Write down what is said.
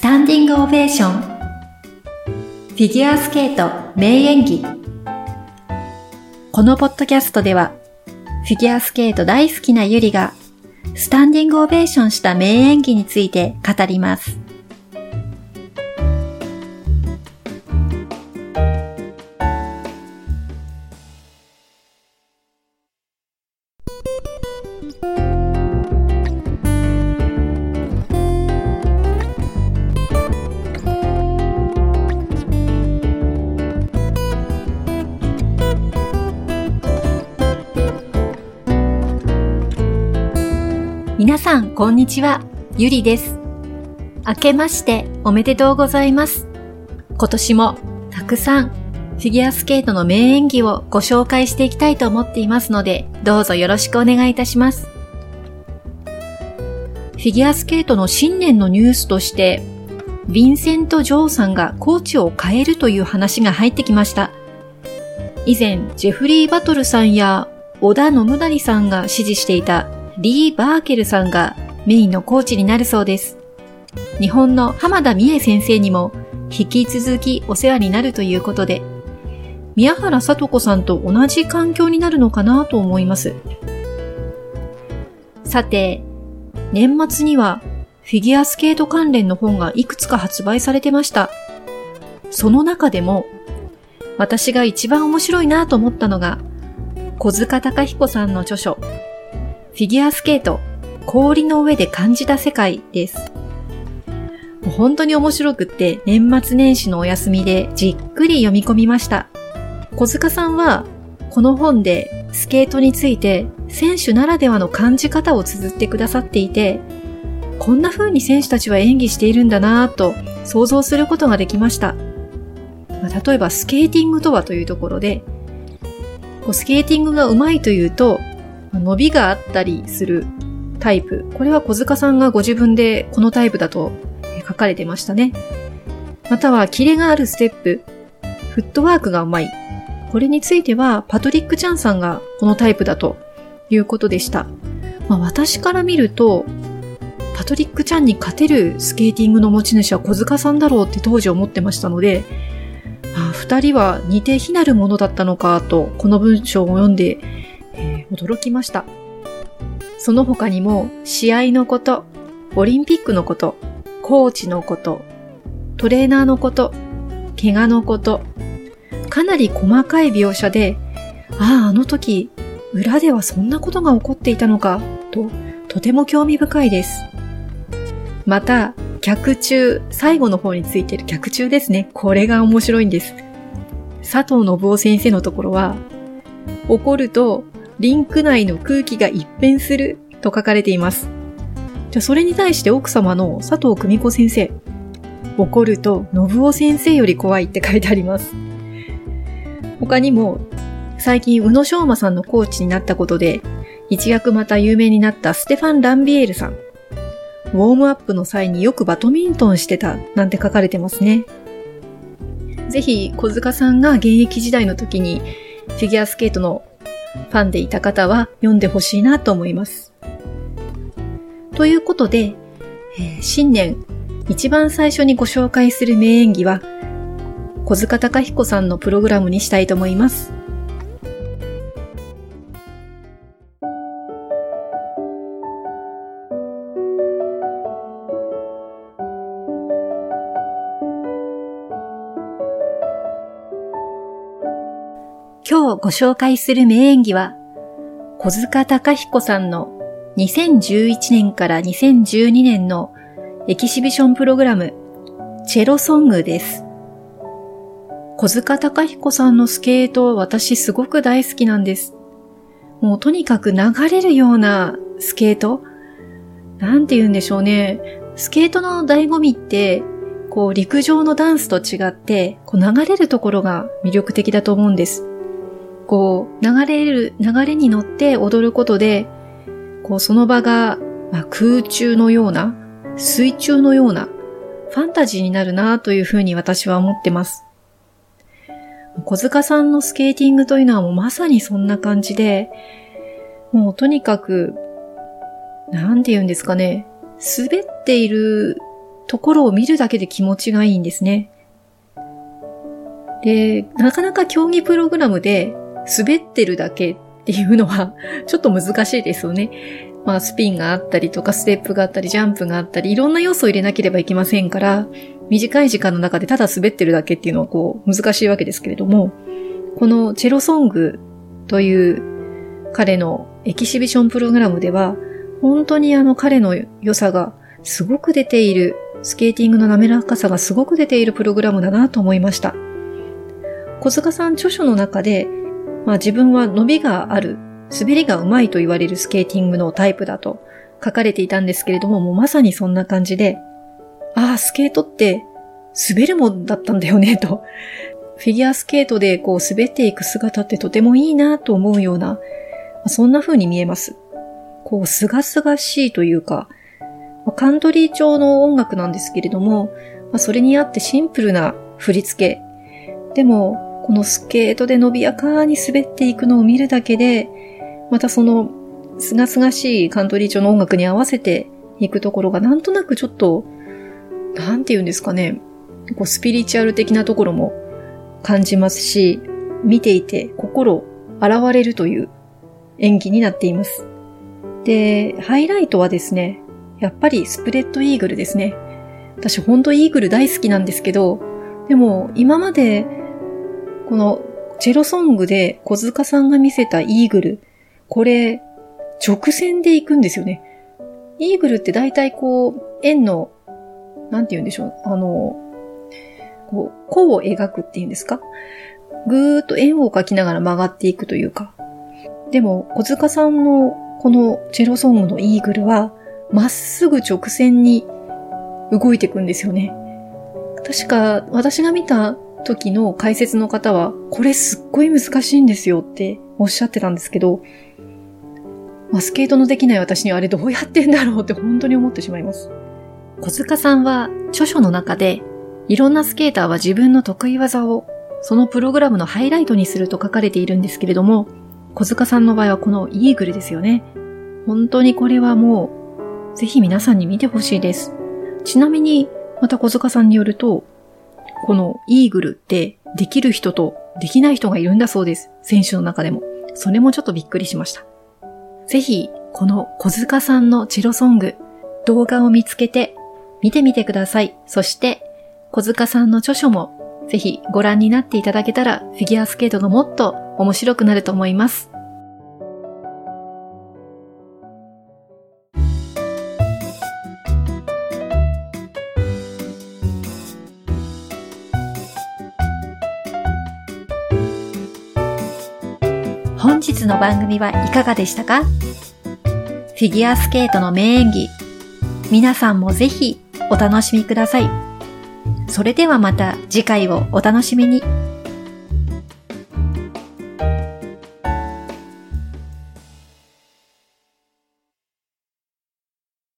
スタンディングオベーションフィギュアスケート名演技このポッドキャストではフィギュアスケート大好きなゆりがスタンディングオベーションした名演技について語ります。さん、こんにちは。ゆりです。明けましておめでとうございます。今年もたくさんフィギュアスケートの名演技をご紹介していきたいと思っていますので、どうぞよろしくお願いいたします。フィギュアスケートの新年のニュースとして、ヴィンセント・ジョーさんがコーチを変えるという話が入ってきました。以前、ジェフリー・バトルさんや小田信成さんが支持していたリー・バーケルさんがメインのコーチになるそうです。日本の浜田美恵先生にも引き続きお世話になるということで、宮原さと子さんと同じ環境になるのかなと思います。さて、年末にはフィギュアスケート関連の本がいくつか発売されてました。その中でも、私が一番面白いなと思ったのが、小塚隆彦さんの著書、フィギュアスケート、氷の上で感じた世界です。もう本当に面白くって年末年始のお休みでじっくり読み込みました。小塚さんはこの本でスケートについて選手ならではの感じ方を綴ってくださっていて、こんな風に選手たちは演技しているんだなぁと想像することができました。まあ、例えばスケーティングとはというところで、こうスケーティングが上手いというと、伸びがあったりするタイプ。これは小塚さんがご自分でこのタイプだと書かれてましたね。または、キレがあるステップ。フットワークがうまい。これについては、パトリック・チャンさんがこのタイプだということでした。まあ、私から見ると、パトリック・チャンに勝てるスケーティングの持ち主は小塚さんだろうって当時思ってましたので、あ二人は似て非なるものだったのかと、この文章を読んで、驚きました。その他にも、試合のこと、オリンピックのこと、コーチのこと、トレーナーのこと、怪我のこと、かなり細かい描写で、ああ、あの時、裏ではそんなことが起こっていたのか、と、とても興味深いです。また、客中、最後の方についてる客中ですね。これが面白いんです。佐藤信夫先生のところは、怒るとリンク内の空気が一変すると書かれています。じゃそれに対して奥様の佐藤久美子先生。怒ると信夫先生より怖いって書いてあります。他にも、最近宇野昌磨さんのコーチになったことで、一躍また有名になったステファン・ランビエールさん。ウォームアップの際によくバドミントンしてたなんて書かれてますね。ぜひ小塚さんが現役時代の時にフィギュアスケートのファンでいた方は読んでほしいなと思います。ということで、えー、新年一番最初にご紹介する名演技は、小塚隆彦さんのプログラムにしたいと思います。ご紹介する名演技は、小塚隆彦さんの2011年から2012年のエキシビションプログラム、チェロソングです。小塚隆彦さんのスケート私すごく大好きなんです。もうとにかく流れるようなスケート？なんて言うんでしょうね。スケートの醍醐味って、こう陸上のダンスと違って、こう流れるところが魅力的だと思うんです。こう、流れる、流れに乗って踊ることで、こう、その場が、まあ、空中のような、水中のような、ファンタジーになるなというふうに私は思ってます。小塚さんのスケーティングというのはもうまさにそんな感じで、もうとにかく、なんて言うんですかね、滑っているところを見るだけで気持ちがいいんですね。で、なかなか競技プログラムで滑ってるだけっていうのは ちょっと難しいですよね。まあスピンがあったりとかステップがあったりジャンプがあったりいろんな要素を入れなければいけませんから短い時間の中でただ滑ってるだけっていうのはこう難しいわけですけれどもこのチェロソングという彼のエキシビションプログラムでは本当にあの彼の良さがすごく出ているスケーティングの滑らかさがすごく出ているプログラムだなと思いました。小塚さん著書の中で、まあ自分は伸びがある、滑りがうまいと言われるスケーティングのタイプだと書かれていたんですけれども、もうまさにそんな感じで、ああ、スケートって滑るもんだったんだよね、と。フィギュアスケートでこう滑っていく姿ってとてもいいなと思うような、そんな風に見えます。こう、すがすがしいというか、カントリー調の音楽なんですけれども、それにあってシンプルな振り付け、でも、このスケートで伸びやかに滑っていくのを見るだけで、またその、すがすがしいカントリー調の音楽に合わせていくところがなんとなくちょっと、なんて言うんですかね、こうスピリチュアル的なところも感じますし、見ていて心洗われるという演技になっています。で、ハイライトはですね、やっぱりスプレッドイーグルですね。私ほんとイーグル大好きなんですけど、でも今までこのチェロソングで小塚さんが見せたイーグル、これ、直線で行くんですよね。イーグルって大体こう、円の、なんて言うんでしょう、あの、こう、弧を描くっていうんですか？ぐーっと円を描きながら曲がっていくというか。でも、小塚さんのこのチェロソングのイーグルは、まっすぐ直線に動いていくんですよね。確か、私が見た時の解説の方は、これすっごい難しいんですよっておっしゃってたんですけど、まあ、スケートのできない私にはあれどうやってんだろうって本当に思ってしまいます。小塚さんは著書の中で、いろんなスケーターは自分の得意技をそのプログラムのハイライトにすると書かれているんですけれども、小塚さんの場合はこのイーグルですよね。本当にこれはもう、ぜひ皆さんに見てほしいです。ちなみに、また小塚さんによると、このイーグルってできる人とできない人がいるんだそうです。選手の中でも。それもちょっとびっくりしました。ぜひ、この小塚さんのチロソング、動画を見つけて見てみてください。そして、小塚さんの著書もぜひご覧になっていただけたらフィギュアスケートがもっと面白くなると思います。本日の番組はいかがでしたか？フィギュアスケートの名演技、皆さんもぜひお楽しみください。それではまた次回をお楽しみに。